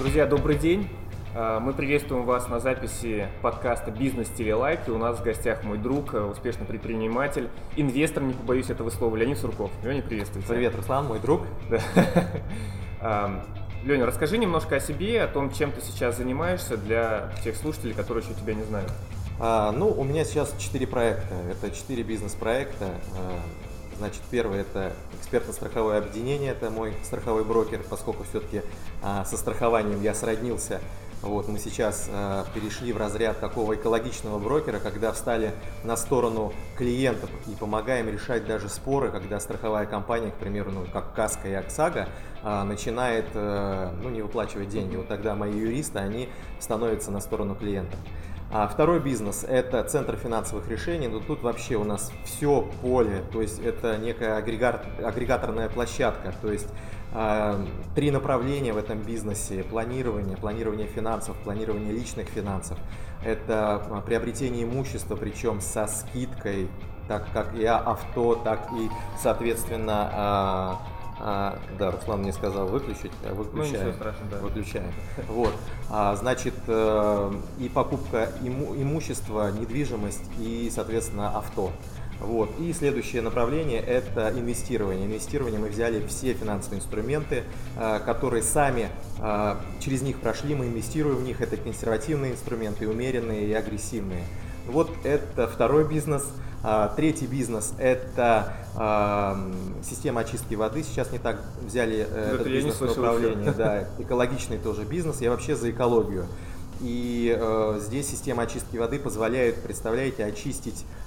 Друзья, добрый день. А, мы приветствуем вас на записи подкаста «Бизнес Телелайк». И у нас в гостях мой друг, э, успешный предприниматель, инвестор, не побоюсь этого слова, Леонид Сурков. Леня, приветствую тебя. Привет, Руслан, мой друг. Да. Леня, расскажи немножко о себе, о том, чем ты сейчас занимаешься для тех слушателей, которые еще тебя не знают. А, ну, у меня сейчас четыре проекта. Это четыре бизнес-проекта. Значит, первый это экспертно-страховое объединение, это мой страховой брокер, поскольку все-таки а, со страхованием я сроднился вот, мы сейчас э, перешли в разряд такого экологичного брокера, когда встали на сторону клиентов и помогаем решать даже споры, когда страховая компания, к примеру, ну, как Каска и Оксага, э, начинает э, ну, не выплачивать деньги. Вот тогда мои юристы, они становятся на сторону клиентов. А второй бизнес – это центр финансовых решений. Но тут вообще у нас все поле, то есть это некая агрегат, агрегаторная площадка. То есть три направления в этом бизнесе – планирование, планирование финансов, планирование личных финансов. Это а, приобретение имущества, причем со скидкой, так как и авто, так и, соответственно, э, а, да, Руслан мне сказал выключить, а выключаем. Ну, страшного, да. Выключаем. Вот. А, значит, э, и покупка иму, имущества, недвижимость и, соответственно, авто. Вот. И следующее направление – это инвестирование. Инвестирование мы взяли все финансовые инструменты, э, которые сами э, через них прошли, мы инвестируем в них. Это консервативные инструменты, умеренные и агрессивные. Вот это второй бизнес. А, третий бизнес – это система очистки воды. Сейчас не так взяли э, этот бизнес в управление. Да, экологичный тоже бизнес. Я вообще за экологию. И э, здесь система очистки воды позволяет, представляете, очистить, э, э,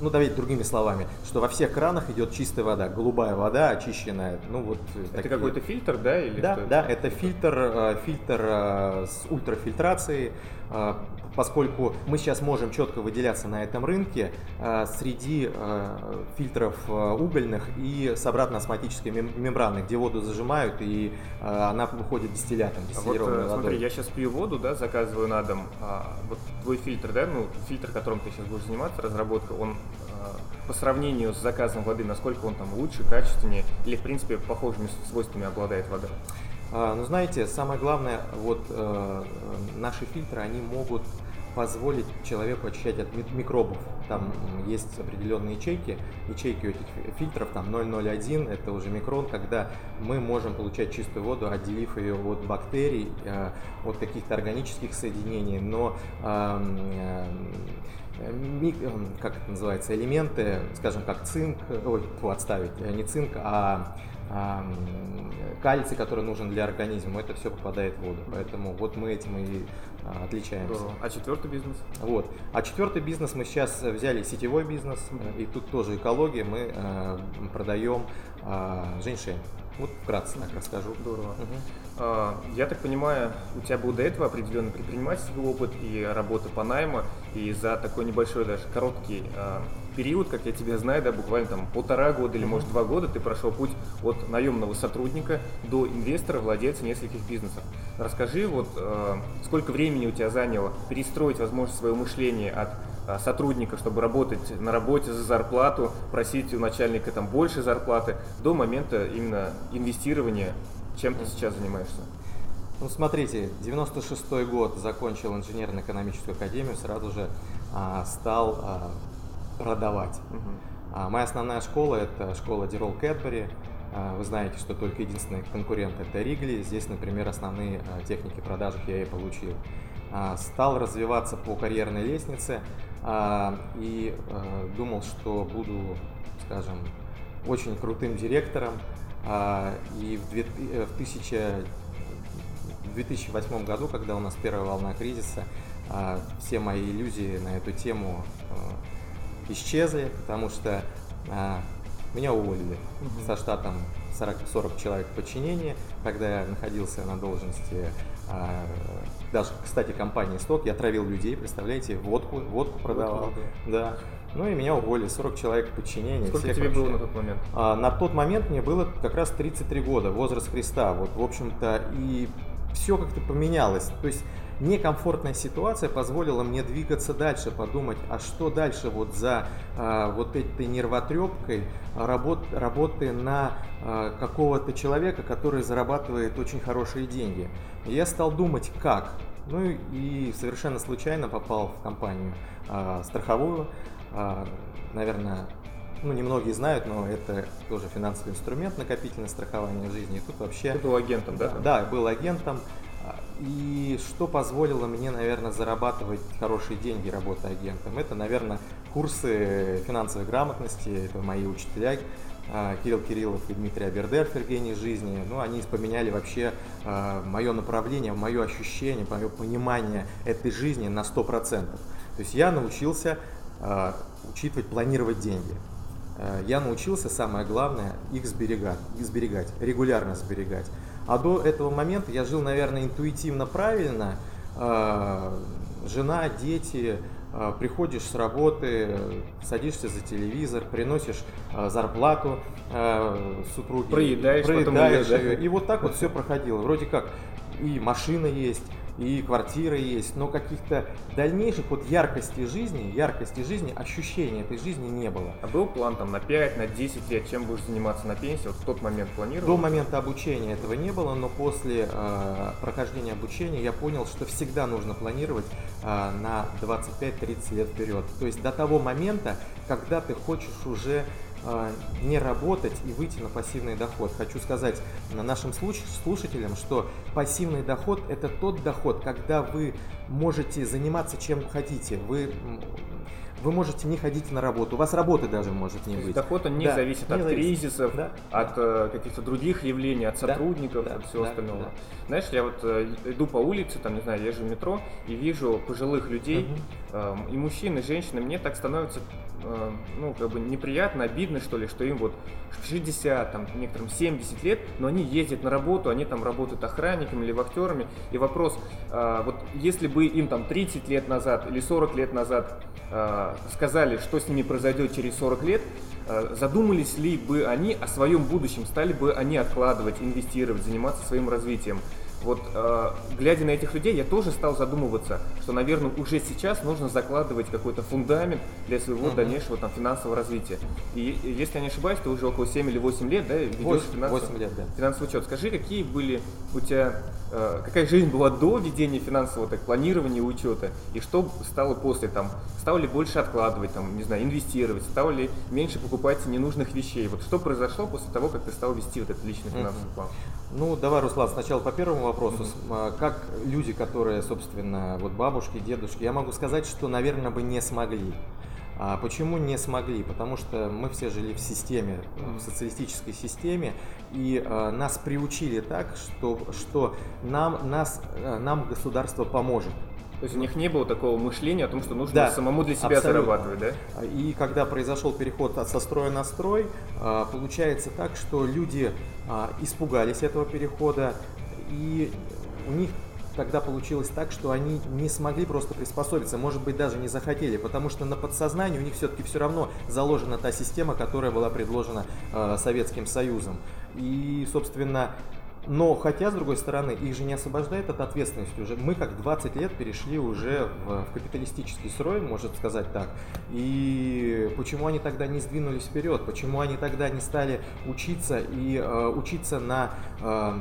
ну давайте другими словами, что во всех кранах идет чистая вода, голубая вода, очищенная. Ну вот. Это такие... какой-то фильтр, да? Или да, что? да, это фильтр, э, фильтр э, с ультрафильтрацией. Э, поскольку мы сейчас можем четко выделяться на этом рынке э, среди э, фильтров э, угольных и с обратно-осматической мембраны, где воду зажимают и она выходит дистиллятом, дистиллированной а вот, водой. Смотри, я сейчас пью воду, да, заказываю на дом. А, вот твой фильтр, да, ну фильтр, которым ты сейчас будешь заниматься, разработка, он по сравнению с заказом воды, насколько он там лучше, качественнее или в принципе похожими свойствами обладает вода? А, ну, знаете, самое главное, вот э, наши фильтры, они могут позволить человеку очищать от микробов. Там есть определенные ячейки, ячейки этих фильтров, там 001, это уже микрон, когда мы можем получать чистую воду, отделив ее от бактерий, э, от каких-то органических соединений, но э, как это называется, элементы, скажем, как цинк, ой, отставить, не цинк, а кальций, который нужен для организма, это все попадает в воду. Поэтому вот мы этим и а, отличаемся. А четвертый бизнес? Вот. А четвертый бизнес мы сейчас взяли сетевой бизнес, и тут тоже экология, мы э, продаем э, женьшень. Вот вкратце так расскажу. Здорово. Угу. Я так понимаю, у тебя был до этого определенный предпринимательский опыт и работа по найму, и за такой небольшой даже короткий а, период, как я тебя знаю, да, буквально там полтора года или может два года ты прошел путь от наемного сотрудника до инвестора, владельца нескольких бизнесов. Расскажи, вот сколько времени у тебя заняло перестроить, возможно, свое мышление от а, сотрудника, чтобы работать на работе за зарплату, просить у начальника там больше зарплаты, до момента именно инвестирования, чем ты сейчас занимаешься? Ну, смотрите, 96 год закончил инженерно-экономическую академию, сразу же а, стал а, продавать. Угу. А, моя основная школа – это школа Дирол Кэтбери. А, вы знаете, что только единственный конкурент – это Ригли. Здесь, например, основные а, техники продажи я и получил. А, стал развиваться по карьерной лестнице – а, и а, думал, что буду, скажем, очень крутым директором. А, и в 2008 э, году, когда у нас первая волна кризиса, все мои иллюзии на эту тему исчезли, потому что меня уволили угу. со штатом 40, 40 человек подчинения, когда я находился на должности даже, кстати, компания Сток, я травил людей, представляете, водку, водку продавал. Водку, да. Ну и меня уволили, 40 человек подчинения. Сколько тебе вообще. было на тот момент? А, на тот момент мне было как раз 33 года, возраст Христа. Вот, в общем-то, и все как-то поменялось. То есть некомфортная ситуация позволила мне двигаться дальше, подумать, а что дальше вот за а, вот этой нервотрепкой работ, работы на а, какого-то человека, который зарабатывает очень хорошие деньги. И я стал думать, как. Ну и совершенно случайно попал в компанию а, страховую. А, наверное, ну, немногие знают, но это тоже финансовый инструмент накопительное страхование в жизни. И тут вообще... Ты был агентом, да? Да, был агентом. И что позволило мне, наверное, зарабатывать хорошие деньги, работая агентом? Это, наверное, курсы финансовой грамотности, это мои учителя, а, Кирилл Кириллов и Дмитрий Абердерфер «Гений жизни». Ну, они поменяли вообще а, мое направление, мое ощущение, мое понимание этой жизни на 100%. То есть я научился а, учитывать, планировать деньги. Я научился, самое главное, их сберегать, их сберегать, регулярно сберегать. А до этого момента я жил, наверное, интуитивно правильно. Жена, дети, а, приходишь с работы, садишься за телевизор, приносишь а, зарплату а, супруге, проедаешь, проедаешь ее. И вот так вот все проходило. Вроде как и машина есть, и квартира есть, но каких-то дальнейших вот яркости жизни, яркости жизни, ощущения этой жизни не было. А был план там на 5, на 10 лет, чем будешь заниматься на пенсии? Вот в тот момент планировал? До момента обучения этого не было, но после э, прохождения обучения я понял, что всегда нужно планировать э, на 25-30 лет вперед. То есть до того момента, когда ты хочешь уже не работать и выйти на пассивный доход. Хочу сказать нашим слушателям, что пассивный доход – это тот доход, когда вы можете заниматься чем хотите. Вы вы можете не ходить на работу, у вас работы даже может не быть. Доход он не да, зависит не от зависит. кризисов, да, от да. Э, каких-то других явлений, от сотрудников, да, от всего да, остального. Да. Знаешь, я вот э, иду по улице, там, не знаю, езжу в метро и вижу пожилых людей, угу. и мужчин, и женщин, мне так становится ну, как бы неприятно, обидно, что ли, что им вот 60, там, некоторым 70 лет, но они ездят на работу, они там работают охранниками или вахтерами. И вопрос, вот если бы им там 30 лет назад или 40 лет назад Э, сказали, что с ними произойдет через 40 лет, э, задумались ли бы они о своем будущем, стали бы они откладывать, инвестировать, заниматься своим развитием вот э, глядя на этих людей, я тоже стал задумываться, что, наверное, уже сейчас нужно закладывать какой-то фундамент для своего uh-huh. дальнейшего там, финансового развития. И, если я не ошибаюсь, ты уже около 7 или 8 лет, да, ведешь 8, финансовый, 8 лет, да. финансовый учет. Скажи, какие были у тебя, э, какая жизнь была до ведения финансового так, планирования и учета, и что стало после, там, стал ли больше откладывать, там, не знаю, инвестировать, стал ли меньше покупать ненужных вещей. Вот что произошло после того, как ты стал вести вот этот личный финансовый uh-huh. план? Ну, давай, Руслан, сначала по первому вопросу. Mm-hmm. Как люди, которые, собственно, вот бабушки, дедушки, я могу сказать, что, наверное, бы не смогли. А почему не смогли? Потому что мы все жили в системе, в социалистической системе, и э, нас приучили так, что, что нам, нас, э, нам государство поможет. То есть у них не было такого мышления о том, что нужно да, самому для себя абсолютно. зарабатывать, да? И когда произошел переход от со строя на строй, а, получается так, что люди а, испугались этого перехода, и у них тогда получилось так, что они не смогли просто приспособиться, может быть, даже не захотели, потому что на подсознании у них все-таки все равно заложена та система, которая была предложена э, Советским Союзом. И, собственно, но хотя, с другой стороны, их же не освобождает от ответственности уже. Мы как 20 лет перешли уже в, в капиталистический строй, может сказать так. И почему они тогда не сдвинулись вперед? Почему они тогда не стали учиться и э, учиться на э,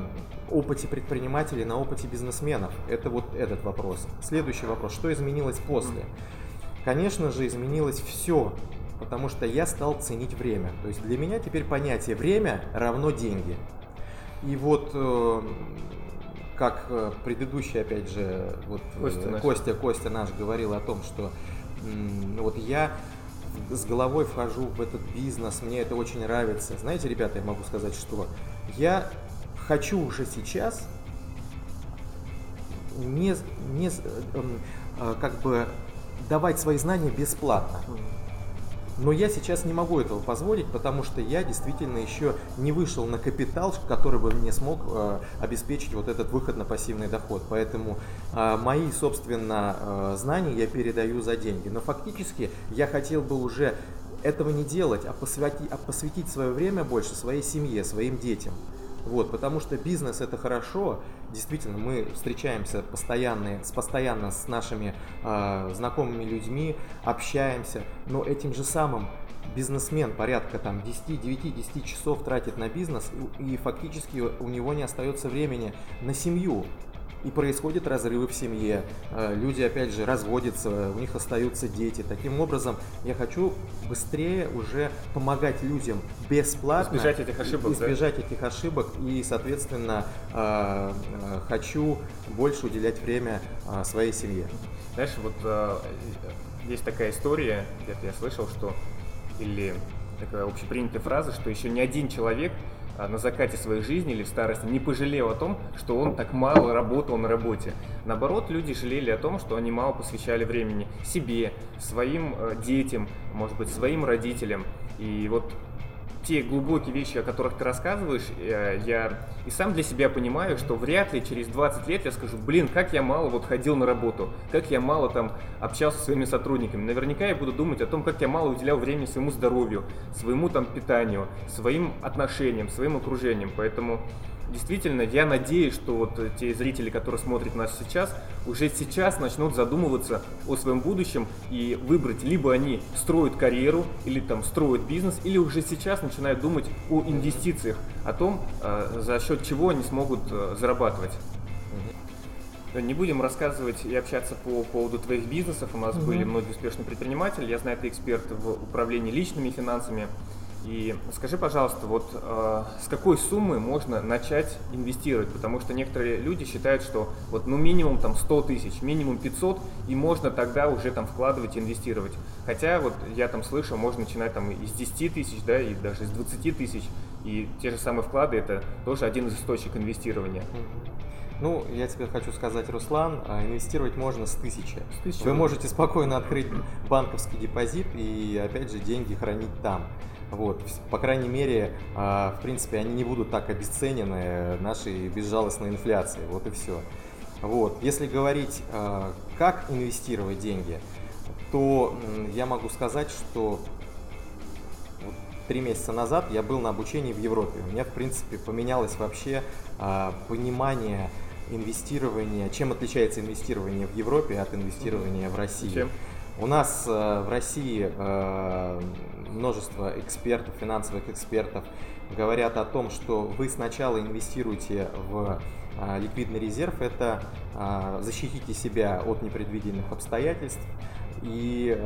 опыте предпринимателей, на опыте бизнесменов? Это вот этот вопрос. Следующий вопрос. Что изменилось после? Конечно же, изменилось все, потому что я стал ценить время. То есть для меня теперь понятие время равно деньги. И вот э, как э, предыдущий, опять же, вот э, Костя, наш. Костя, Костя наш говорил о том, что вот я с головой вхожу в этот бизнес, мне это очень нравится. Знаете, ребята, я могу сказать, что я хочу уже сейчас не, не как бы давать свои знания бесплатно. Но я сейчас не могу этого позволить, потому что я действительно еще не вышел на капитал, который бы мне смог э, обеспечить вот этот выход на пассивный доход. Поэтому э, мои, собственно, э, знания я передаю за деньги. Но фактически я хотел бы уже этого не делать, а посвятить, а посвятить свое время больше своей семье, своим детям. Вот, потому что бизнес это хорошо. Действительно, мы встречаемся постоянно, с, постоянно с нашими э, знакомыми людьми, общаемся, но этим же самым бизнесмен порядка там 10, 9, 10 часов тратит на бизнес, и, и фактически у него не остается времени на семью и происходят разрывы в семье, э, люди опять же разводятся, у них остаются дети. Таким образом, я хочу быстрее уже помогать людям бесплатно. Избежать этих ошибок. Избежать да? этих ошибок и, соответственно, э, э, хочу больше уделять время своей семье. Знаешь, вот есть такая история, где-то я слышал, что или такая общепринятая фраза, что еще ни один человек на закате своей жизни или в старости не пожалел о том, что он так мало работал на работе. Наоборот, люди жалели о том, что они мало посвящали времени себе, своим э, детям, может быть, своим родителям. И вот те глубокие вещи, о которых ты рассказываешь, э, я и сам для себя понимаю, что вряд ли через 20 лет я скажу, блин, как я мало вот ходил на работу, как я мало там общался со своими сотрудниками. Наверняка я буду думать о том, как я мало уделял времени своему здоровью, своему там питанию, своим отношениям, своим окружением. Поэтому действительно, я надеюсь, что вот те зрители, которые смотрят нас сейчас, уже сейчас начнут задумываться о своем будущем и выбрать, либо они строят карьеру, или там строят бизнес, или уже сейчас начинают думать о инвестициях, о том, э, за счет чего они смогут э, зарабатывать. Не будем рассказывать и общаться по поводу твоих бизнесов. У нас угу. были многие успешные предприниматели. Я знаю, ты эксперт в управлении личными финансами. И скажи, пожалуйста, вот э, с какой суммы можно начать инвестировать? Потому что некоторые люди считают, что вот ну минимум там 100 тысяч, минимум 500, и можно тогда уже там вкладывать и инвестировать. Хотя вот я там слышал, можно начинать там из 10 тысяч, да, и даже из 20 тысяч. И те же самые вклады это тоже один из источников инвестирования. Ну, я тебе хочу сказать, Руслан, а, инвестировать можно с тысячи. С тысячи. Вы можете спокойно открыть банковский депозит и, опять же, деньги хранить там. Вот, по крайней мере, а, в принципе, они не будут так обесценены нашей безжалостной инфляцией. Вот и все. Вот. Если говорить, а, как инвестировать деньги, то я могу сказать, что три месяца назад я был на обучении в Европе. У меня, в принципе, поменялось вообще а, понимание инвестирования, чем отличается инвестирование в Европе от инвестирования в России. Чем? У нас э, в России э, множество экспертов, финансовых экспертов говорят о том, что вы сначала инвестируете в э, ликвидный резерв, это защитите себя от непредвиденных обстоятельств и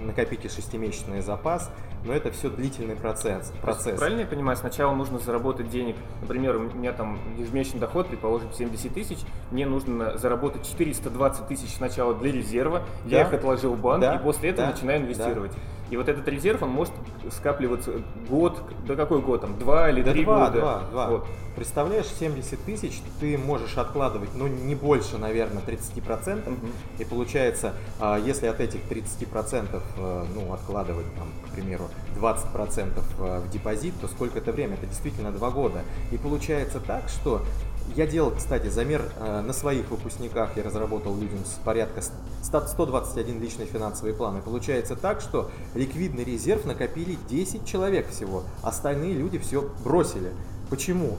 накопите шестимесячный запас, но это все длительный процесс. процесс. Правильно я понимаю, сначала нужно заработать денег, например, у меня там ежемесячный доход, предположим, 70 тысяч, мне нужно заработать 420 тысяч сначала для резерва, да? я их отложил в банк, да? и после этого да? начинаю инвестировать. Да? И вот этот резерв, он может скапливаться год, да какой год, там, два или три два, года. Два, два. Вот. Представляешь, 70 тысяч ты можешь откладывать, ну, не больше, наверное, 30%. Угу. И получается, а, если от этих 30%, э, ну, откладывать, там, к примеру, 20% э, в депозит, то сколько это время? Это действительно два года. И получается так, что я делал, кстати, замер э, на своих выпускниках, я разработал людям порядка 121 личный финансовый план. И получается так, что ликвидный резерв накопили 10 человек всего, остальные люди все бросили. Почему?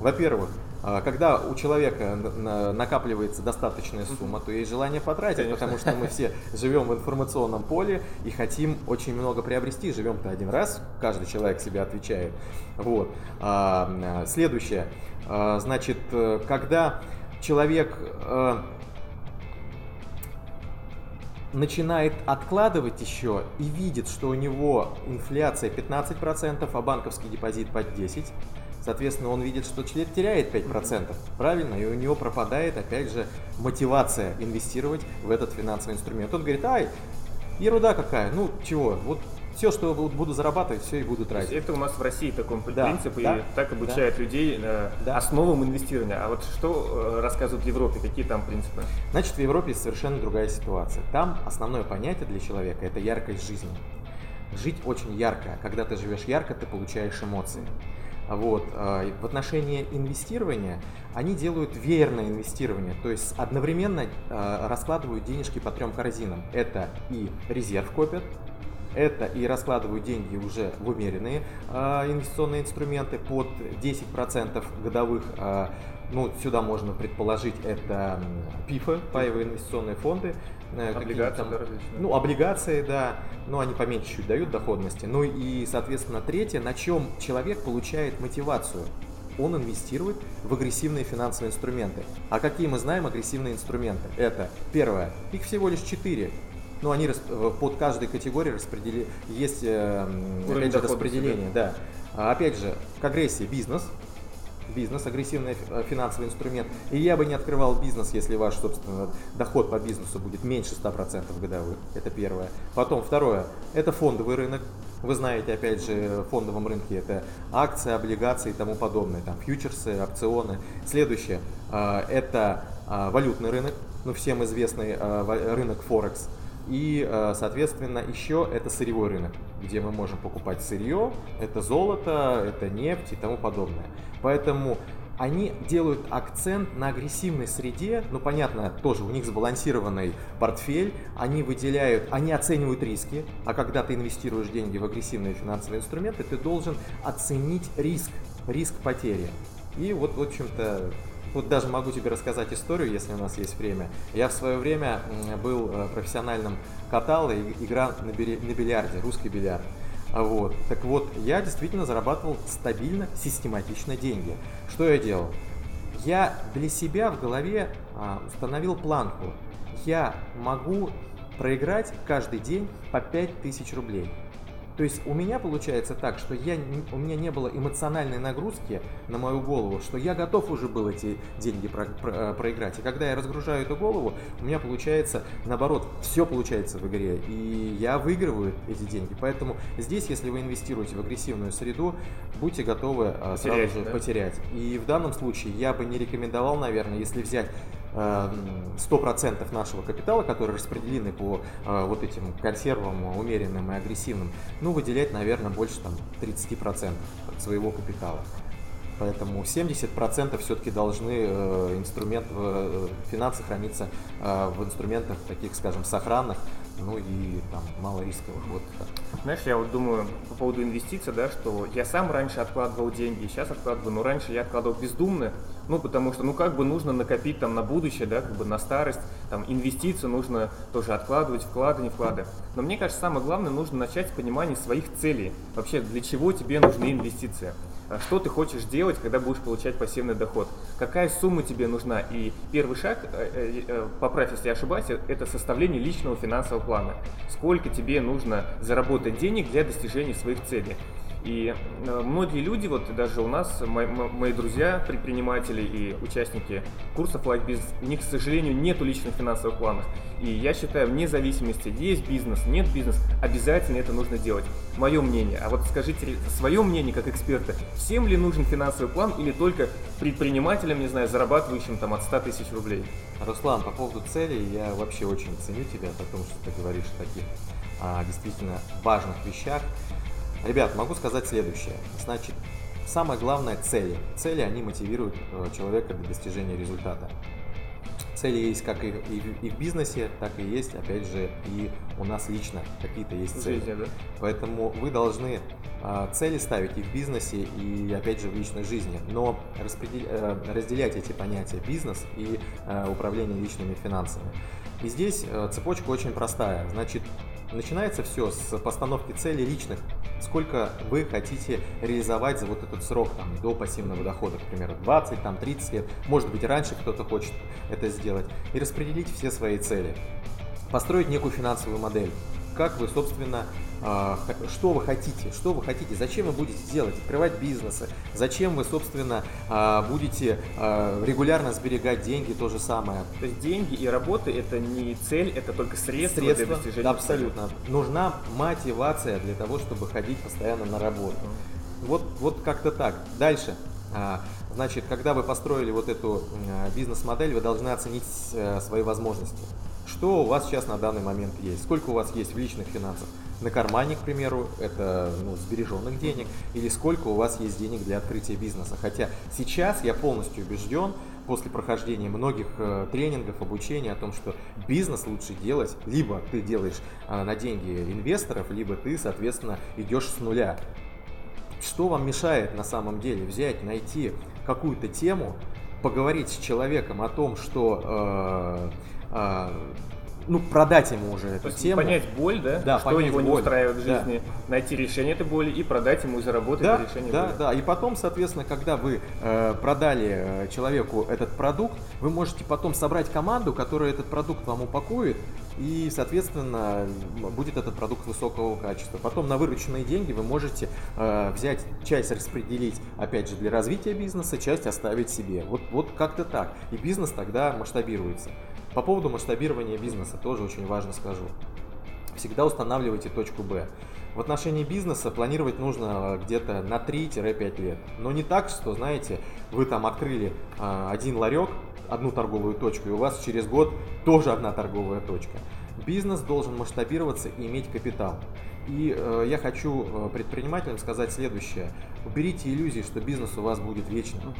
Во-первых, э, когда у человека накапливается достаточная сумма, то есть желание потратить, Конечно. потому что мы все живем в информационном поле и хотим очень много приобрести. Живем-то один раз, каждый человек себе отвечает. Вот. А, следующее. А, значит, э, когда человек э, начинает откладывать еще и видит, что у него инфляция 15%, а банковский депозит под 10%, соответственно, он видит, что человек теряет 5%, правильно? И у него пропадает, опять же, мотивация инвестировать в этот финансовый инструмент. Он говорит, ай, ерунда какая, ну чего, вот все, что буду зарабатывать, все и буду тратить. Это у нас в России такой да, принцип, да, и так обучают да, людей э, да. основам инвестирования. А вот что э, рассказывают в Европе, какие там принципы? Значит, в Европе совершенно другая ситуация. Там основное понятие для человека – это яркость жизни. Жить очень ярко. Когда ты живешь ярко, ты получаешь эмоции. Вот. Э, в отношении инвестирования они делают веерное инвестирование, то есть одновременно раскладывают денежки по трем корзинам. Это и резерв копят, это и раскладываю деньги уже в умеренные э, инвестиционные инструменты под 10% годовых. Э, ну, сюда можно предположить, это ПИФы, паевые инвестиционные фонды, э, облигации, там, да, ну, облигации, да, но они поменьше чуть дают доходности. Ну и, соответственно, третье, на чем человек получает мотивацию он инвестирует в агрессивные финансовые инструменты. А какие мы знаем агрессивные инструменты? Это первое, их всего лишь четыре. Но они э, под каждой категорией распредели... есть э, опять же, распределение. Да. А опять же, к агрессии бизнес, бизнес, агрессивный э, финансовый инструмент. И я бы не открывал бизнес, если ваш, собственно, доход по бизнесу будет меньше 100% годовых. Это первое. Потом второе, это фондовый рынок. Вы знаете, опять же, в фондовом рынке это акции, облигации и тому подобное, там фьючерсы, опционы. Следующее, э, это э, валютный рынок, ну всем известный рынок Форекс. И, соответственно, еще это сырьевой рынок, где мы можем покупать сырье, это золото, это нефть и тому подобное. Поэтому они делают акцент на агрессивной среде, ну понятно, тоже у них сбалансированный портфель, они выделяют, они оценивают риски, а когда ты инвестируешь деньги в агрессивные финансовые инструменты, ты должен оценить риск, риск потери. И вот, в общем-то, вот даже могу тебе рассказать историю, если у нас есть время. Я в свое время был э, профессиональным катал и играл на бильярде, русский бильярд. А вот. Так вот, я действительно зарабатывал стабильно, систематично деньги. Что я делал? Я для себя в голове а, установил планку. Я могу проиграть каждый день по 5000 рублей. То есть у меня получается так, что я, у меня не было эмоциональной нагрузки на мою голову, что я готов уже был эти деньги про, про, э, проиграть. И когда я разгружаю эту голову, у меня получается наоборот, все получается в игре, и я выигрываю эти деньги. Поэтому здесь, если вы инвестируете в агрессивную среду, будьте готовы потерять, э, сразу же да? потерять. И в данном случае я бы не рекомендовал, наверное, если взять 100% нашего капитала, которые распределены по э, вот этим консервам умеренным и агрессивным, ну, выделять, наверное, больше там 30% от своего капитала. Поэтому 70% все-таки должны э, инструмент, э, финансы храниться в инструментах таких, скажем, сохранных, ну и там мало рисковых. Вот Знаешь, я вот думаю по поводу инвестиций, да, что я сам раньше откладывал деньги, сейчас откладываю, но раньше я откладывал бездумно, ну потому что, ну как бы нужно накопить там на будущее, да, как бы на старость, там инвестиции нужно тоже откладывать, вклады, не вклады. Но мне кажется, самое главное, нужно начать с понимания своих целей. Вообще, для чего тебе нужны инвестиции. А что ты хочешь делать, когда будешь получать пассивный доход, какая сумма тебе нужна. И первый шаг, э, э, э, поправь, если я ошибаюсь, это составление личного финансового плана. Сколько тебе нужно заработать денег для достижения своих целей. И э, многие люди, вот даже у нас, мои, мои друзья, предприниматели и участники курсов Like Business, у них, к сожалению, нет личных финансовых планов. И я считаю, вне зависимости, есть бизнес, нет бизнес, обязательно это нужно делать. Мое мнение. А вот скажите свое мнение как эксперта, всем ли нужен финансовый план или только предпринимателям, не знаю, зарабатывающим там от 100 тысяч рублей? Руслан, по поводу целей, я вообще очень ценю тебя, потому что ты говоришь о таких а, действительно важных вещах. Ребят, могу сказать следующее. Значит, самое главное – цели. Цели, они мотивируют э, человека для достижения результата. Цели есть как и, и, и в бизнесе, так и есть, опять же, и у нас лично какие-то есть цели. Жизни, да? Поэтому вы должны э, цели ставить и в бизнесе, и опять же в личной жизни. Но распредел... э, разделять эти понятия бизнес и э, управление личными финансами. И здесь э, цепочка очень простая. Значит, начинается все с постановки целей личных сколько вы хотите реализовать за вот этот срок там, до пассивного дохода, к примеру, 20, там, 30 лет, может быть, раньше кто-то хочет это сделать, и распределить все свои цели. Построить некую финансовую модель, как вы, собственно, а, что вы хотите, что вы хотите, зачем вы будете делать, открывать бизнесы, зачем вы, собственно, а, будете а, регулярно сберегать деньги, то же самое. То есть деньги и работа это не цель, это только средство, средство для достижения да, Абсолютно. Цели. Нужна мотивация для того, чтобы ходить постоянно на работу. Вот, вот как-то так. Дальше. Значит, когда вы построили вот эту бизнес-модель, вы должны оценить э, свои возможности. Что у вас сейчас на данный момент есть? Сколько у вас есть в личных финансах? на кармане, к примеру, это ну, сбереженных денег, или сколько у вас есть денег для открытия бизнеса. Хотя сейчас я полностью убежден, после прохождения многих э, тренингов, обучения о том, что бизнес лучше делать, либо ты делаешь э, на деньги инвесторов, либо ты, соответственно, идешь с нуля. Что вам мешает на самом деле взять, найти какую-то тему, поговорить с человеком о том, что э, ну, продать ему уже эту То есть тему. понять боль, да? Да, что понять его не боль. устраивает в Да. жизни, найти решение этой боли и продать ему и заработать Да, решение да, боли. да. И потом, соответственно, когда вы э, продали э, человеку этот продукт, вы можете потом собрать команду, которая этот продукт вам упакует, и, соответственно, будет этот продукт высокого качества. Потом на вырученные деньги вы можете э, взять часть распределить, опять же, для развития бизнеса, часть оставить себе. Вот, вот как-то так. И бизнес тогда масштабируется. По поводу масштабирования бизнеса тоже очень важно скажу. Всегда устанавливайте точку Б. В отношении бизнеса планировать нужно э, где-то на 3-5 лет. Но не так, что, знаете, вы там открыли а, один ларек, одну торговую точку, и у вас через год тоже одна торговая точка. Бизнес должен масштабироваться и иметь капитал. И э, я хочу э, предпринимателям сказать следующее. Уберите иллюзии, что бизнес у вас будет вечным.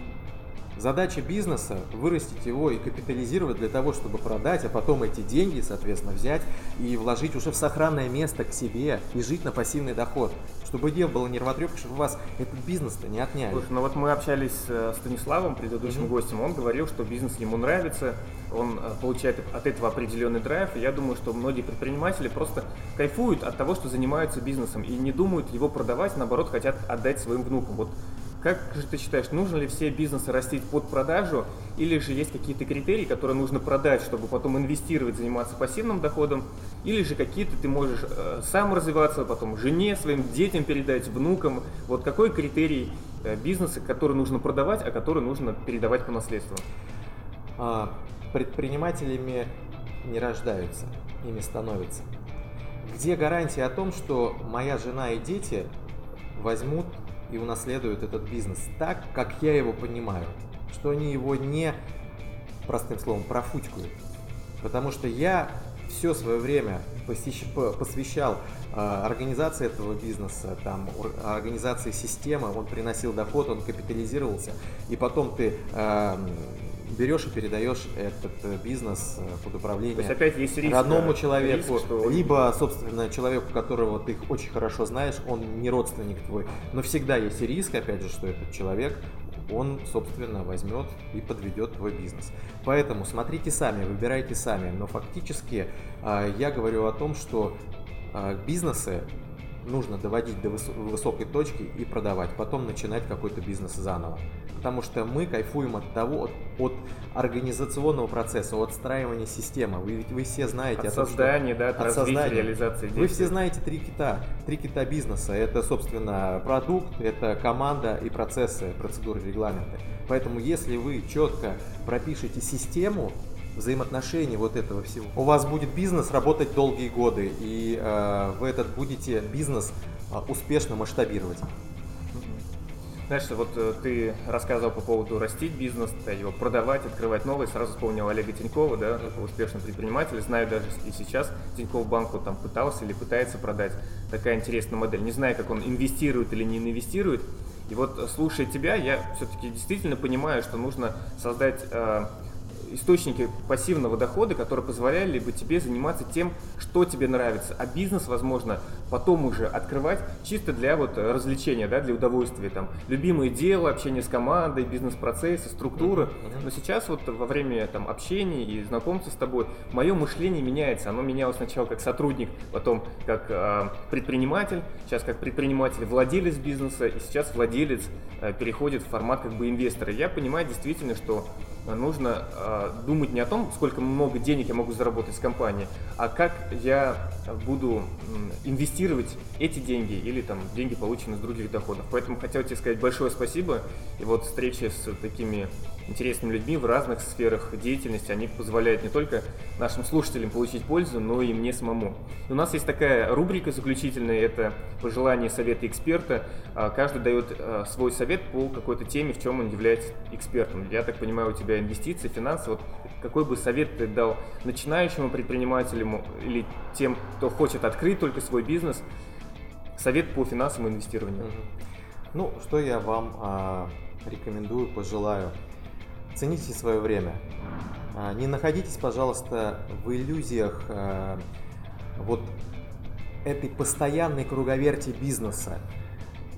Задача бизнеса – вырастить его и капитализировать для того, чтобы продать, а потом эти деньги, соответственно, взять и вложить уже в сохранное место к себе и жить на пассивный доход. Чтобы дел было нервотрепка, чтобы вас этот бизнес-то не отняли. Слушай, ну вот мы общались э, с Станиславом, предыдущим Мгм. гостем, он говорил, что бизнес ему нравится, он э, получает от этого определенный драйв, и я думаю, что многие предприниматели просто кайфуют от того, что занимаются бизнесом, и не думают его продавать, наоборот, хотят отдать своим внукам. Вот как же ты считаешь, нужно ли все бизнесы растить под продажу, или же есть какие-то критерии, которые нужно продать, чтобы потом инвестировать, заниматься пассивным доходом, или же какие-то ты можешь э, сам развиваться, потом жене, своим детям передать, внукам. Вот какой критерий э, бизнеса, который нужно продавать, а который нужно передавать по наследству? А, предпринимателями не рождаются, ими становятся. Где гарантия о том, что моя жена и дети возьмут и унаследуют этот бизнес так, как я его понимаю, что они его не, простым словом, профутькают. Потому что я все свое время посещ- по- посвящал а, организации этого бизнеса, там, организации системы, он приносил доход, он капитализировался, и потом ты а, берешь и передаешь этот э, бизнес э, под То управление есть опять есть риск. родному человеку, риск, что- либо, собственно, человеку, которого ты очень хорошо знаешь, он не родственник твой. Но всегда есть риск, опять же, что этот человек, он, собственно, возьмет и подведет твой бизнес. Поэтому смотрите сами, выбирайте сами. Но фактически а, я говорю о том, что а, бизнесы нужно доводить до выс- высокой точки и продавать, потом начинать какой-то бизнес заново. Потому что мы кайфуем от того, от, от организационного процесса, от отстраивания системы. Вы, ведь вы все знаете От том, что- создания, да, от, от развития, создания. реализации Вы действий. все знаете три кита. Три кита бизнеса. Это, собственно, продукт, это команда и процессы, процедуры, регламенты. Поэтому, если вы четко пропишете систему взаимоотношений вот этого всего, у вас будет бизнес работать долгие годы, и э, вы этот будете бизнес э, успешно масштабировать. Знаешь, вот э, ты рассказывал по поводу растить бизнес, его продавать, открывать новый, сразу вспомнил Олега Тинькова, да, такого успешного предпринимателя. Знаю даже и сейчас Тинькофф банку там пытался или пытается продать. Такая интересная модель. Не знаю, как он инвестирует или не инвестирует. И вот э, слушая тебя, я все-таки действительно понимаю, что нужно создать э, источники пассивного дохода, которые позволяли бы тебе заниматься тем, что тебе нравится. А бизнес, возможно, потом уже открывать чисто для вот э, развлечения, да, для удовольствия. Там, любимое дело, общение с командой, бизнес-процессы, структуры. Но сейчас вот во время там, общения и знакомства с тобой мое мышление меняется. Оно менялось сначала как сотрудник, потом как э, предприниматель, сейчас как предприниматель, владелец бизнеса, и сейчас владелец э, переходит в формат как бы инвестора. Я понимаю действительно, что нужно э, думать не о том, сколько много денег я могу заработать с компании, а как я буду инвестировать эти деньги или там деньги, полученные с других доходов. Поэтому хотел тебе сказать большое спасибо. И вот встречи с такими интересными людьми в разных сферах деятельности, они позволяют не только нашим слушателям получить пользу, но и мне самому. У нас есть такая рубрика заключительная, это пожелания, советы эксперта. А, Каждый дает а, свой совет по какой-то теме, в чем он является экспертом. Я так понимаю, у тебя инвестиции, финансы. Вот какой бы совет ты дал начинающему предпринимателю или тем, кто хочет открыть только свой бизнес, совет по финансовому инвестированию? Ну, что я вам а, рекомендую, пожелаю. Цените свое время. А, не находитесь, пожалуйста, в иллюзиях а, вот этой постоянной круговерти бизнеса.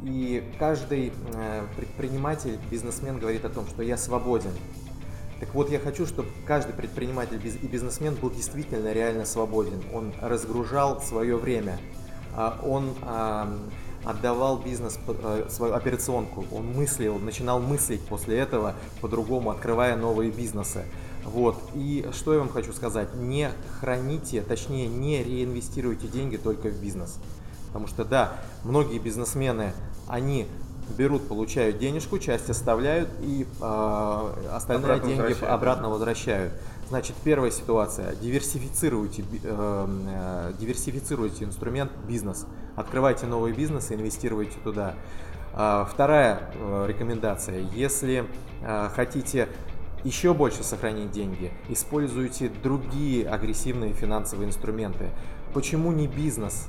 И каждый а, предприниматель, бизнесмен говорит о том, что я свободен. Так вот, я хочу, чтобы каждый предприниматель и бизнесмен был действительно реально свободен. Он разгружал свое время. Он отдавал бизнес, э, свою операционку, он мыслил, начинал мыслить после этого по-другому, открывая новые бизнесы. Вот. И что я вам хочу сказать, не храните, точнее не реинвестируйте деньги только в бизнес. Потому что да, многие бизнесмены, они берут, получают денежку, часть оставляют и э, остальные обратно деньги возвращают. обратно возвращают. Значит, первая ситуация. Диверсифицируйте, э, э, диверсифицируйте инструмент бизнес. Открывайте новые бизнесы, инвестируйте туда. Э, вторая э, рекомендация. Если э, хотите еще больше сохранить деньги, используйте другие агрессивные финансовые инструменты. Почему не бизнес?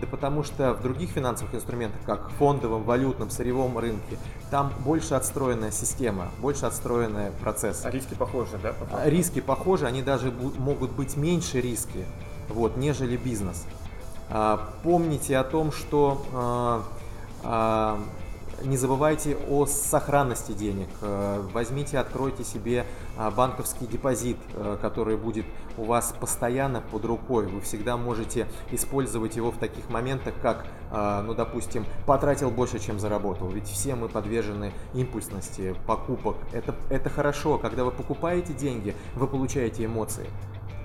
Да потому что в других финансовых инструментах, как фондовом, валютном, сырьевом рынке, там больше отстроенная система, больше отстроенный процесс. А риски похожи, да? По риски похожи, они даже могут быть меньше риски, вот, нежели бизнес. А, помните о том, что а, а, не забывайте о сохранности денег. Э, возьмите, откройте себе а, банковский депозит, э, который будет у вас постоянно под рукой. Вы всегда можете использовать его в таких моментах, как, а, ну, допустим, потратил больше, чем заработал. Ведь все мы подвержены импульсности покупок. Это, это хорошо. Когда вы покупаете деньги, вы получаете эмоции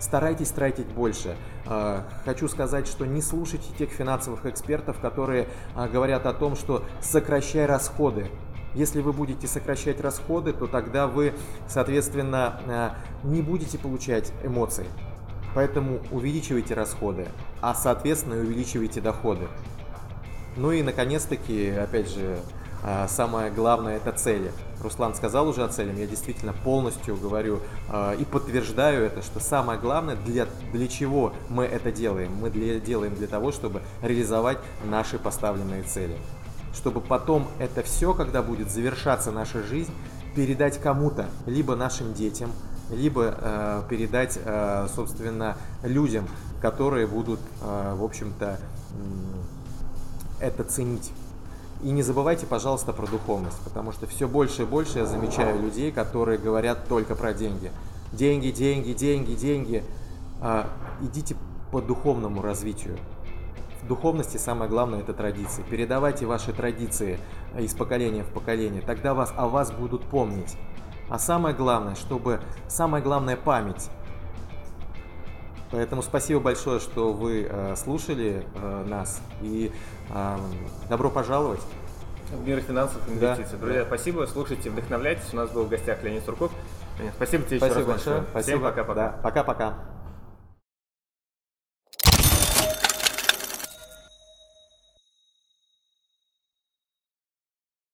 старайтесь тратить больше. А, хочу сказать, что не слушайте тех финансовых экспертов, которые а, говорят о том, что сокращай расходы. Если вы будете сокращать расходы, то тогда вы, соответственно, а, не будете получать эмоций. Поэтому увеличивайте расходы, а соответственно увеличивайте доходы. Ну и наконец-таки, опять же, самое главное это цели. Руслан сказал уже о целях, я действительно полностью говорю э, и подтверждаю это, что самое главное, для, для чего мы это делаем. Мы для, делаем для того, чтобы реализовать наши поставленные цели. Чтобы потом это все, когда будет завершаться наша жизнь, передать кому-то, либо нашим детям, либо э, передать, э, собственно, людям, которые будут, э, в общем-то, э, это ценить. И не забывайте, пожалуйста, про духовность, потому что все больше и больше я замечаю людей, которые говорят только про деньги. Деньги, деньги, деньги, деньги. А, идите по духовному развитию. В духовности самое главное это традиции. Передавайте ваши традиции из поколения в поколение, тогда вас, о вас будут помнить. А самое главное, чтобы самая главная память. Поэтому спасибо большое, что вы э, слушали э, нас и Добро пожаловать. В мир финансов и инвестиций. Да, Друзья, да. спасибо, слушайте, вдохновляйтесь. У нас был в гостях Леонид Сурков. Спасибо тебе спасибо еще раз большое. Спасибо. Всем пока-пока. Да, пока-пока.